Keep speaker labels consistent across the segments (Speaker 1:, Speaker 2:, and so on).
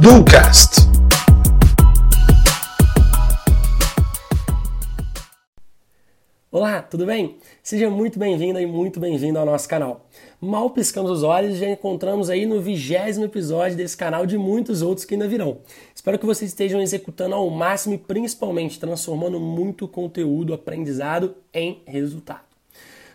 Speaker 1: Ducast.
Speaker 2: Olá, tudo bem? Seja muito bem-vinda e muito bem-vindo ao nosso canal. Mal piscamos os olhos e já encontramos aí no vigésimo episódio desse canal de muitos outros que ainda virão. Espero que vocês estejam executando ao máximo e principalmente transformando muito conteúdo aprendizado em resultado.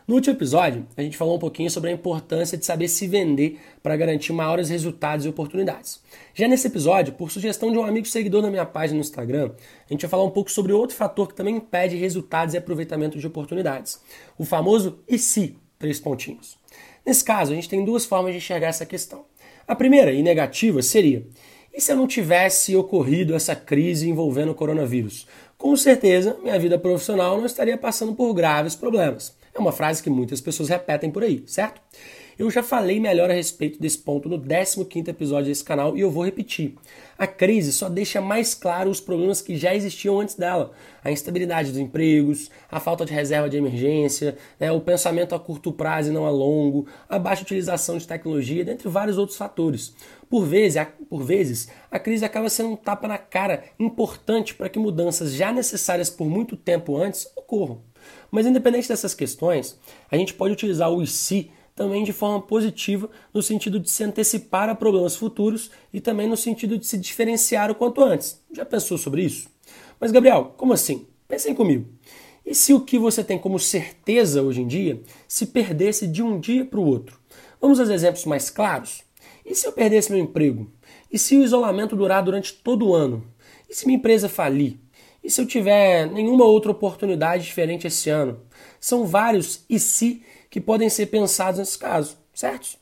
Speaker 2: No último episódio, a gente falou um pouquinho sobre a importância de saber se vender para garantir maiores resultados e oportunidades. Já nesse episódio, por sugestão de um amigo seguidor na minha página no Instagram, a gente vai falar um pouco sobre outro fator que também impede resultados e aproveitamento de oportunidades. O famoso e se, três pontinhos. Nesse caso, a gente tem duas formas de enxergar essa questão. A primeira, e negativa, seria: e se eu não tivesse ocorrido essa crise envolvendo o coronavírus? Com certeza, minha vida profissional não estaria passando por graves problemas. É uma frase que muitas pessoas repetem por aí, certo? Eu já falei melhor a respeito desse ponto no 15º episódio desse canal e eu vou repetir. A crise só deixa mais claro os problemas que já existiam antes dela. A instabilidade dos empregos, a falta de reserva de emergência, né, o pensamento a curto prazo e não a longo, a baixa utilização de tecnologia, dentre vários outros fatores. Por vezes, a, por vezes, a crise acaba sendo um tapa na cara importante para que mudanças já necessárias por muito tempo antes ocorram. Mas independente dessas questões, a gente pode utilizar o IC também de forma positiva, no sentido de se antecipar a problemas futuros e também no sentido de se diferenciar o quanto antes. Já pensou sobre isso? Mas, Gabriel, como assim? Pensem comigo. E se o que você tem como certeza hoje em dia se perdesse de um dia para o outro? Vamos aos exemplos mais claros? E se eu perdesse meu emprego? E se o isolamento durar durante todo o ano? E se minha empresa falir? E se eu tiver nenhuma outra oportunidade diferente esse ano? São vários e se que podem ser pensados nesse caso, certo?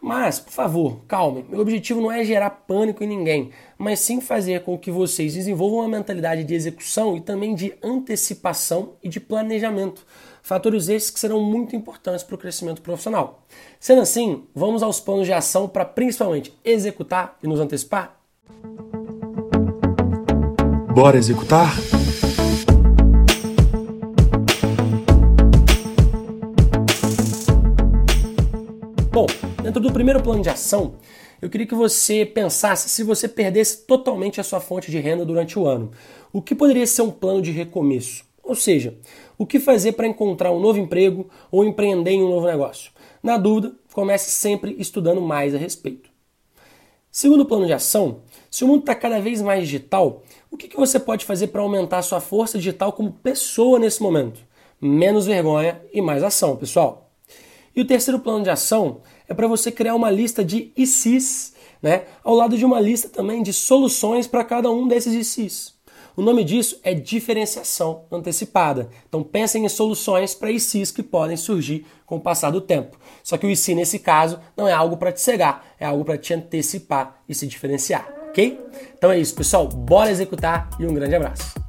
Speaker 2: Mas, por favor, calme. Meu objetivo não é gerar pânico em ninguém, mas sim fazer com que vocês desenvolvam uma mentalidade de execução e também de antecipação e de planejamento. Fatores esses que serão muito importantes para o crescimento profissional. Sendo assim, vamos aos planos de ação para principalmente executar e nos antecipar?
Speaker 1: Bora executar?
Speaker 2: Bom, dentro do primeiro plano de ação, eu queria que você pensasse se você perdesse totalmente a sua fonte de renda durante o ano. O que poderia ser um plano de recomeço? Ou seja, o que fazer para encontrar um novo emprego ou empreender em um novo negócio? Na dúvida, comece sempre estudando mais a respeito. Segundo plano de ação, se o mundo está cada vez mais digital, o que, que você pode fazer para aumentar a sua força digital como pessoa nesse momento? Menos vergonha e mais ação, pessoal. E o terceiro plano de ação é para você criar uma lista de ICs, né? Ao lado de uma lista também de soluções para cada um desses ICs. O nome disso é diferenciação antecipada. Então pensem em soluções para ICs que podem surgir com o passar do tempo. Só que o IC nesse caso não é algo para te cegar, é algo para te antecipar e se diferenciar, ok? Então é isso, pessoal. Bora executar e um grande abraço.